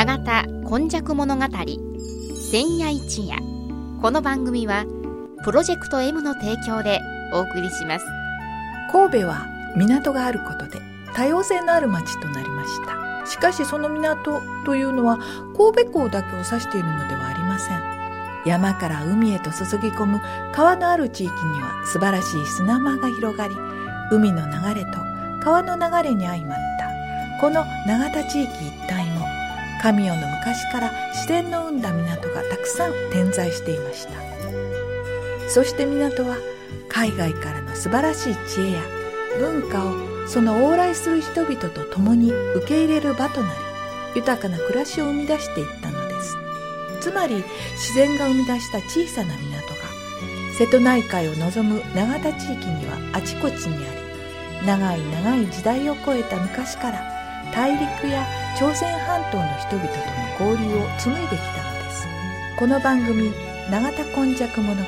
永田今昔物語千夜一夜。この番組はプロジェクト M の提供でお送りします。神戸は港があることで多様性のある町となりました。しかしその港というのは神戸港だけを指しているのではありません。山から海へと注ぎ込む川のある地域には素晴らしい砂間が広がり海の流れと川の流れに相まったこの永田地域一帯神代の昔から自然の生んだ港がたくさん点在していました。そして港は海外からの素晴らしい知恵や文化をその往来する人々と共に受け入れる場となり豊かな暮らしを生み出していったのです。つまり自然が生み出した小さな港が瀬戸内海を望む永田地域にはあちこちにあり長い長い時代を超えた昔から大陸や朝鮮半島の人々との交流を紡いできたのです。この番組「永田今昔物語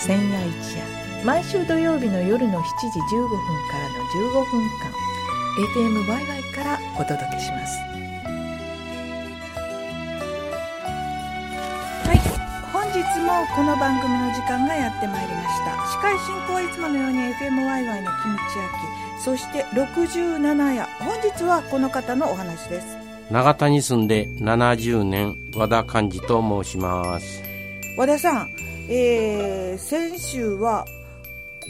千夜一夜」毎週土曜日の夜の7時15分からの15分間 FMYY からお届けします。はい本日もこの番組の時間がやってまいりました。司会進行はいつものように FMYY のキムチ焼きそして67夜。本日はこの方のお話です。長田に住んで70年和田寛治と申します。和田さん、えー、先週は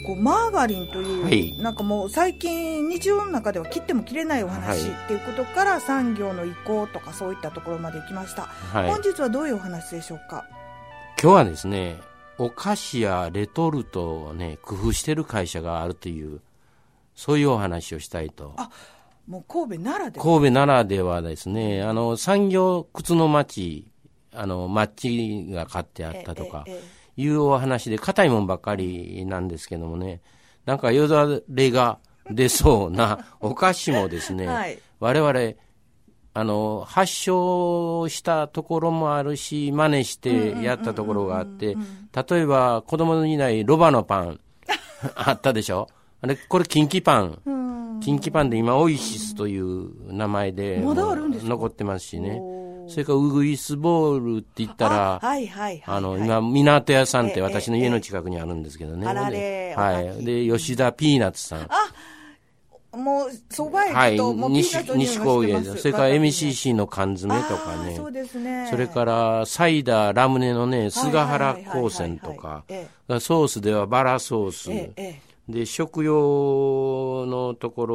こうマーガリンという、はい。なんかもう最近日常の中では切っても切れないお話はいっていうことから産業の移行とかそういったところまで行きました、はい。本日はどういうお話でしょうか？今日はですねお菓子やレトルトをね工夫してる会社があるというそういうお話をしたいと。もう神戸ならでは。神戸ならではですねあの産業靴の町あのマッチが買ってあったとかいうお話で硬いもんばっかりなんですけどもねなんかよだれが出そうなお菓子もですね、はい。我々あの発症したところもあるし真似してやったところがあって例えば子供のいないロバのパン あったでしょ？あれこれキンキパンうんキンキパンで今オイシスという名前でまだあるんですか？残ってますしねそれからウグイスボールって言ったらあはいはいはい、あの、はい今、港屋さんっええて私の家の近くにあるんですけどね。あられはい。で、吉田ピーナッツさん。もうそばはい。駅と、もうピー西ナッツの匂い西が高原それから MCC の缶詰とかねそう。ですねそれから、サイダー、ラムネのね、菅はい原高専とかえ。ソースではバラソース。えええで、食用のとこ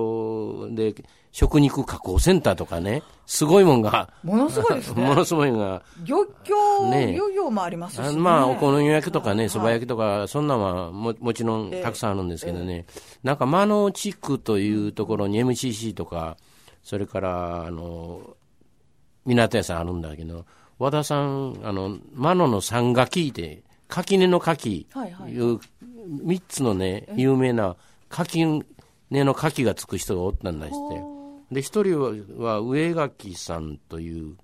ろで、食肉加工センターとかね、すごいもんが、ものすごいですね。ものすごいのが、漁協、ね漁業もありますし、ね、まあ、お好み焼きとかね、はいそば焼きとか、そんなんはももちろんたくさんあるんですけどね、なんか、間野地区というところに MCC とか、それから、あの、港屋さんあるんだけど、和田さん、あの、間野の三垣って、垣根の垣、はいはい。いう三つのね、有名な垣根の垣がつく人がおったんですって。で、一人はは上垣さんという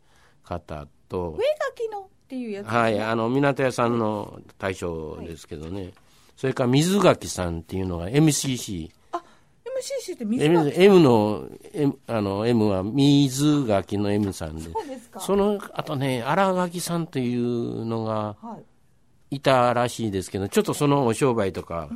方と、上垣のっていうやつ、はい、あの、港屋さんの大将ですけどね。それから水垣さんっていうのが MCC。あ MCC って水 M, 垣 M の、M, あの M は水垣の M さんで。そうですかその後ね、荒垣さんというのがはいいたらしいですけど、ちょっとそのお商売とか、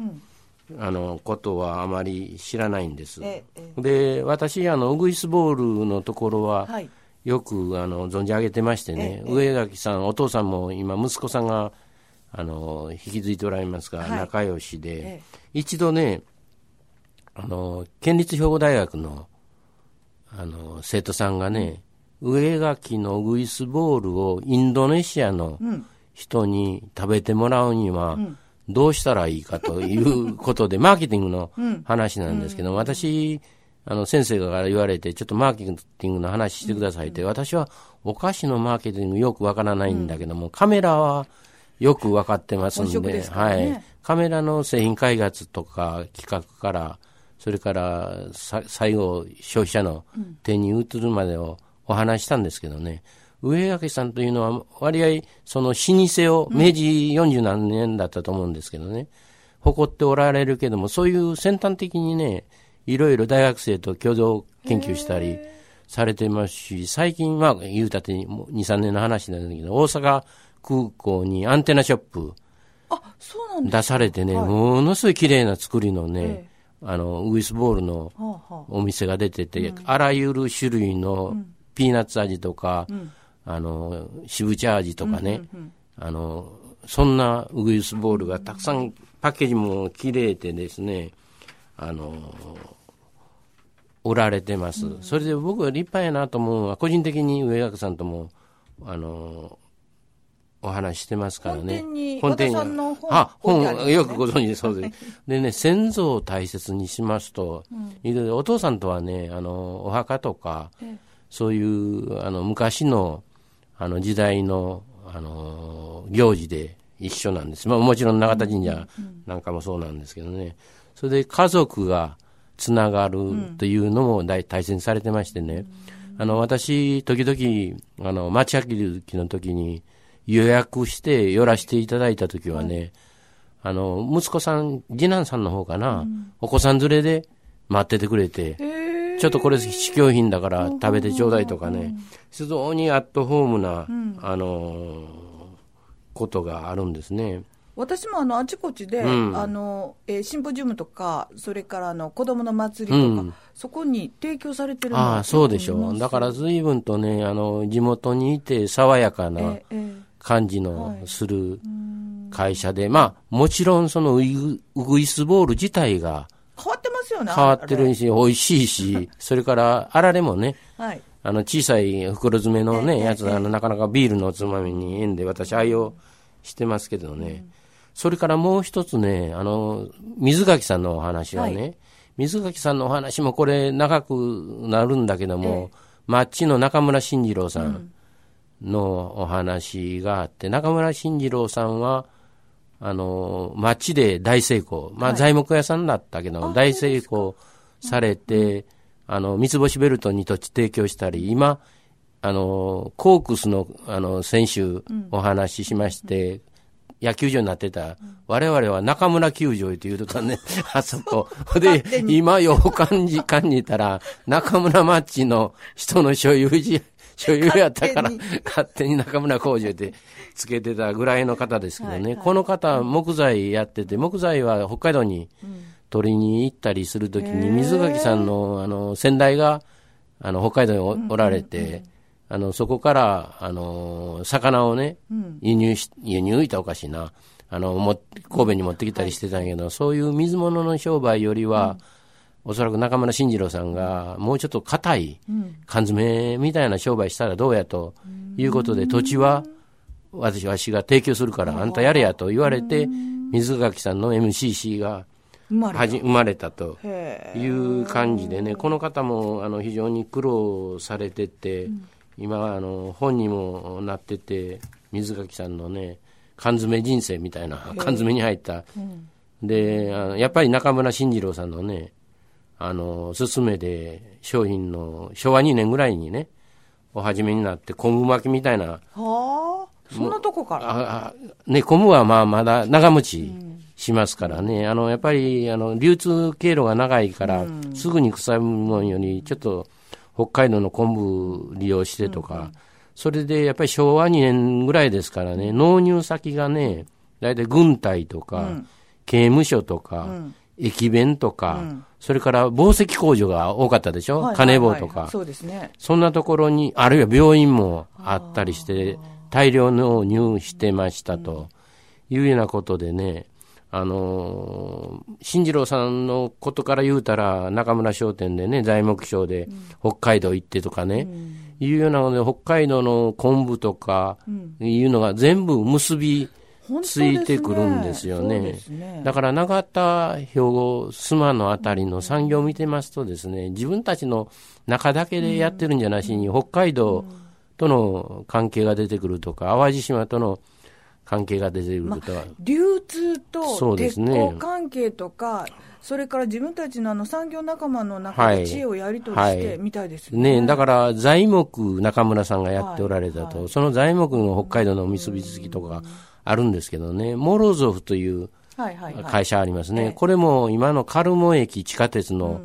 あの、ことはあまり知らないんです。ええで、私、あの、ウグイスボールのところは、はい。よくあの存じ上げてましてね、上垣さん、お父さんも今、息子さんがあの引き継いでおられますが、はい。仲良しで、え一度ねあの、県立兵庫大学のあの生徒さんがね、上垣のウグイスボールをインドネシアの人に食べてもらうには、どうしたらいいかということで、マーケティングの話なんですけど、私、あの先生から言われて、ちょっとマーケティングの話してくださいって、私はお菓子のマーケティングよくわからないんだけども、カメラはよくわかってますんで、はい。カメラの製品開発とか企画から、それからさ最後、消費者の手に移るまでをお話ししたんですけどね、上垣さんというのは、割合、その老舗を、明治40何年だったと思うんですけどね、誇っておられるけども、そういう先端的にね、いろいろ大学生と共同研究したり、されてますし、最近は言うたって2、3年の話なんだけど、大阪空港にアンテナショップあ、そうなん出されてね、はい。ものすごい綺麗な作りのね、ええ。あの、ウグイスボールのお店が出てて、あらゆる種類のピーナッツ味とか、あの、渋茶味とかね、あの、そんなウグイスボールがたくさん、パッケージも綺麗でですね、あの、売られてます。それで僕は立派やなと思うのは、個人的に上学さんとも、あの、お話ししてますからね。本店に和田さんの本あ、本よくご存知でそうです。でね、先祖を大切にしますと、いろいろお父さんとはね、あの、お墓とか、そういう、あの、昔の、あの、時代の、あの、行事で一緒なんです。まあ、もちろん永田神社なんかもそうなんですけどね。それで家族がつながるというのも大大切にされてましてね。あの、私、時々、あの、町秋きの時に予約して寄らせていただいた時はね、あの、息子さん、次男さんの方かな、お子さん連れで待っててくれて、ちょっとこれ試供品だから食べてちょうだいとかね、非常にアットホームな、あのことがあるんですね。私もあのあちこちで、うん。あのえーシンポジウムとか、それからあの子供の祭りとか、うん。そこに提供されてるああ、そうでしょう。だから随分とね、あの、地元にいて爽やかなえええ感じのする会社で、まあ、もちろんそのウイグウグイスボール自体がえ変わってますよね、変わってるし、美味しいし、それから、あられもね、はい、あの、小さい袋詰めのね、ええやつ、あの、なかなかビールのおつまみに縁で私愛用してますけどね。それからもう一つね、あの、水垣さんのお話はね、水垣さんのお話もこれ長くなるんだけども、マッチの中村慎次郎さんのお話があって、中村慎次郎さんは、あの、町で大成功。まあ、材木屋さんだったけど、大成功されて、あの、三つ星ベルトに土地提供したり、今、あの、コークスの、あの、選手お話ししまして、野球場になってた、我々は中村球場というとかね、あそこ。で、今よう感じ、感じたら、中村マッチの人の所有地、所有やったから、勝手に。中村工場でつけてたぐらいの方ですけどね、この方、木材やってて、木材は北海道に取りに行ったりするときに、水垣さんの、あの、先代が、あの、北海道におおられて、あの、そこから、あの、魚をね、輸入し、輸入いたらおかしいな。あの、も、神戸に持ってきたりしてたんやけど、そういう水物の商売よりは、おそらく中村慎次郎さんが、もうちょっと硬い缶詰みたいな商売したらどうやということで、土地は、私、わしが提供するから、あんたやれやと言われて、水垣さんの MCC が、生まれはじ生まれたとへいう感じでね、この方もあの非常に苦労されてて、今あの、本にもなってて、水垣さんのね、缶詰人生みたいな、缶詰に入った、でやっぱり中村慎次郎さんのね、あの、勧めで商品の昭和2年ぐらいにね、お始めになって、昆布巻きみたいな、はあそんなとこから？ああね、昆布はまあまだ長持ちしますからね、あのやっぱりあの流通経路が長いから、すぐに腐るもんより、ちょっと北海道の昆布利用してとか、それでやっぱり昭和2年ぐらいですからね、納入先がね、大体軍隊とか、刑務所とか、駅弁とか、それから紡績工場が多かったでしょ、はい金棒はい。はいとか。そうですね。そんなところに、あるいは病院もあったりして、大量納入してましたというようなことでね、あのー、新次郎さんのことから言うたら、中村商店でね、材木商で北海道行ってとかね、いうようなので、北海道の昆布とかいうのが全部結びついてくるんですよね。ね。だから永田、兵庫、須磨のあたりの産業を見てますとですね、自分たちの中だけでやってるんじゃなしに、北海道との関係が出てくるとか、淡路島との関係が出てくるとか、流通とそうで鉄すね。鋼関係とか、それから自分たちのあの産業仲間の中はいで知恵をやり取りしてみたいですよね。ね、だから材木中村さんがやっておられたと、はいその材木の北海道の結びつきとかあるんですけどね、モロゾフという。会社ありますね、ええ。これも今のカルモ駅地下鉄の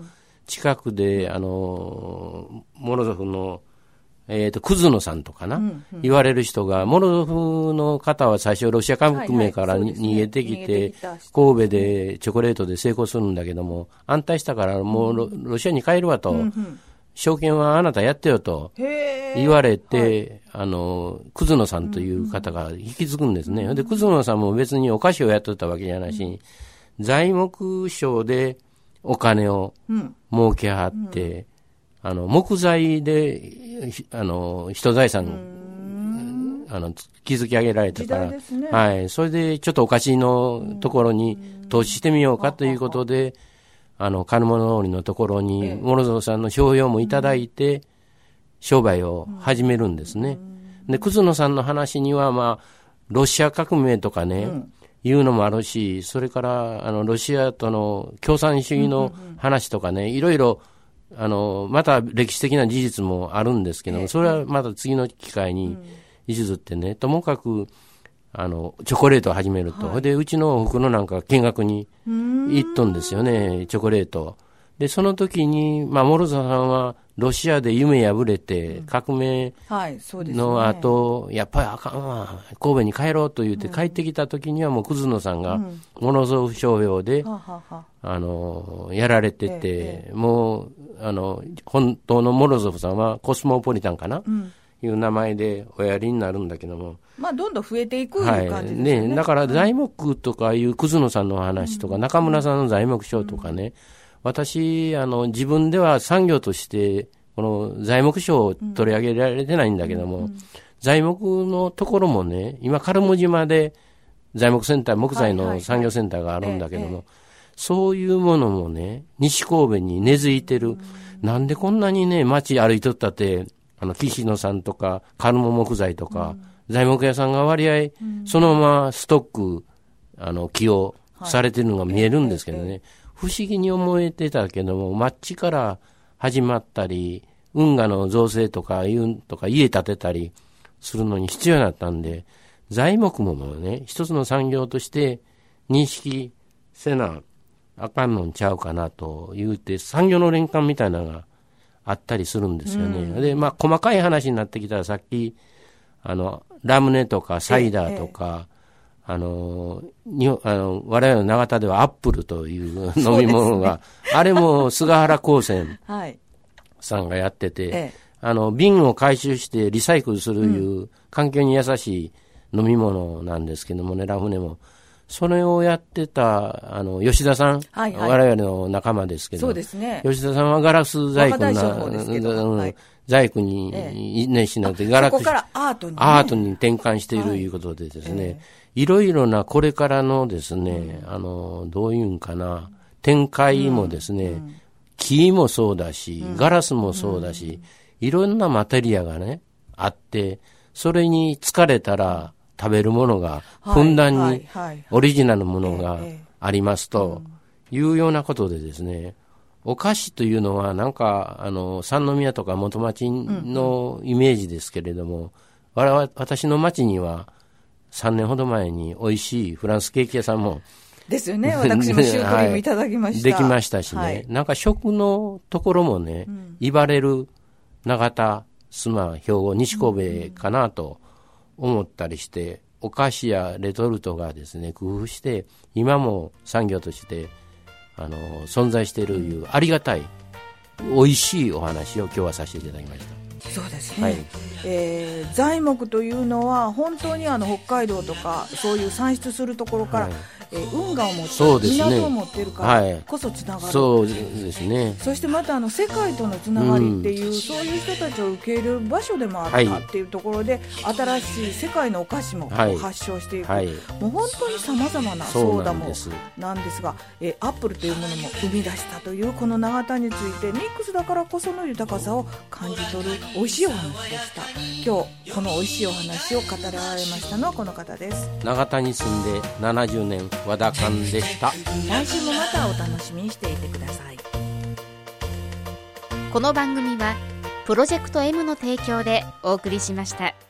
近くで、あの、モロゾフの、えっ、ー、と、クズノさんとかな、うんうん、言われる人が、モロゾフの方は最初ロシア革命から、はいはい。ね、逃げてきて、神戸でチョコレートで成功するんだけども、安泰したからもうロ,、ロシアに帰るわと、うんうん証券はあなたやってよと言われて、はい、あの、クズノさんという方が引き継ぐんですね。うん、で、クズノさんも別にお菓子をやってたわけじゃないし、うん、材木商でお金を儲けはって、うん、あの、木材で、あの、人財産、あの、築き上げられたから、ね、はい。それでちょっとお菓子のところに投資してみようかということで、あの、金物通りのところに、モロゾさんの商標もいただいて、商売を始めるんですね。で、クズノさんの話には、まあ、ロシア革命とかね、いうのもあるし、それから、あの、ロシアとの共産主義の話とかね、いろいろ、あの、また歴史的な事実もあるんですけども、それはまた次の機会に譲ってね、ともかく、あの、チョコレートを始めると。はい、で、うちのお袋なんか見学に行っとんですよね、チョコレート。で、その時に、まあ、モロザさんは、ロシアで夢破れて、革命の後、やっぱりあかんわ、神戸に帰ろうと言って帰ってきた時にはもうクズノさんが、モノゾフ商標で、あの、やられてて、もう、あの、本当のモロゾフさんはコスモポリタンかな、いう名前でおやりになるんだけども。まあ、どんどん増えていく感じですね。はい、ねだから材木とかいうくず野さんの話とか、中村さんの材木商とかね、私、あの、自分では産業として、この材木賞を取り上げられてないんだけども、材木のところもね、今、カルモ島で材木センター、木材の産業センターがあるんだけども、そういうものもね、西神戸に根付いてる。なんでこんなにね、街歩いとったって、あの、岸野さんとか、カルモ木材とか、うん、材木屋さんが割合、そのままストック、あの、起用されてるのが見えるんですけどね、はい、不思議に思えてたけども、マッチから始まったり、運河の造成とか、いうとか、家建てたりするのに必要だったんで、材木もね、一つの産業として認識せなあかんのんちゃうかなと言うて、産業の連関みたいなのがあったりするんですよね。うん、で、まあ、細かい話になってきたら、さっき、あの、ラムネとかサイダーとか、ええ、あの、にあの我々の長田ではアップルという飲み物が、ね、あれも菅原高専 さんがやってて、え、あの、瓶を回収してリサイクルするいう、環境に優しい飲み物なんですけどもね、ラムネも。それをやってた、あの、吉田さん、はいはい、我々の仲間ですけど、そうですね。吉田さんはガラス細工な、細工に熱心になって、ガラス、からアートに、ね、アートに転換しているとい。うことでですね、はい、いろいろなこれからのですね、うん、あの、どういうんかな、展開もですね、うん、木もそうだし、ガラスもそうだし、いろんなマテリアがね、あって、それに疲れたら、食べるものが、ふんだんにオリジナルものがありますというようなことでですね、お菓子というのはなんか、あの、三宮とか元町のイメージですけれども、我々、私の町には3年ほど前に美味しいフランスケーキ屋さんもですよね。私もシュークリームいただきました。はい、できましたしね。はい、なんか食のところもね、うん、言われる長田、須磨、兵庫、西神戸かなと思ったりして、お菓子やレトルトがですね、工夫して、今も産業として、あの、存在しているいう、ありがたい、美味しいお話を今日はさせていただきました。そうですね、はい、えー、材木というのは本当にあの北海道とかそういう産出するところから、はいえー、運河を持ってそうです、ね、港を持ってるからこそつながる、そうですね。そしてまたあの世界とのつながりっていう、うん、そういう人たちを受け入れる場所でもあったっていうところで、はい、新しい世界のお菓子も発祥していく、はい、もう本当にさまざまなソーダもなんですがえー、アップルというものも生み出したというこの永田についてミックスだからこその豊かさを感じ取る美味しいお話でした。今日この美味しいお話を語られましたのはこの方です。永田に住んで70年和田勘でした来週もまたお楽しみにしていてくださいこの番組はプロジェクト M の提供でお送りしました。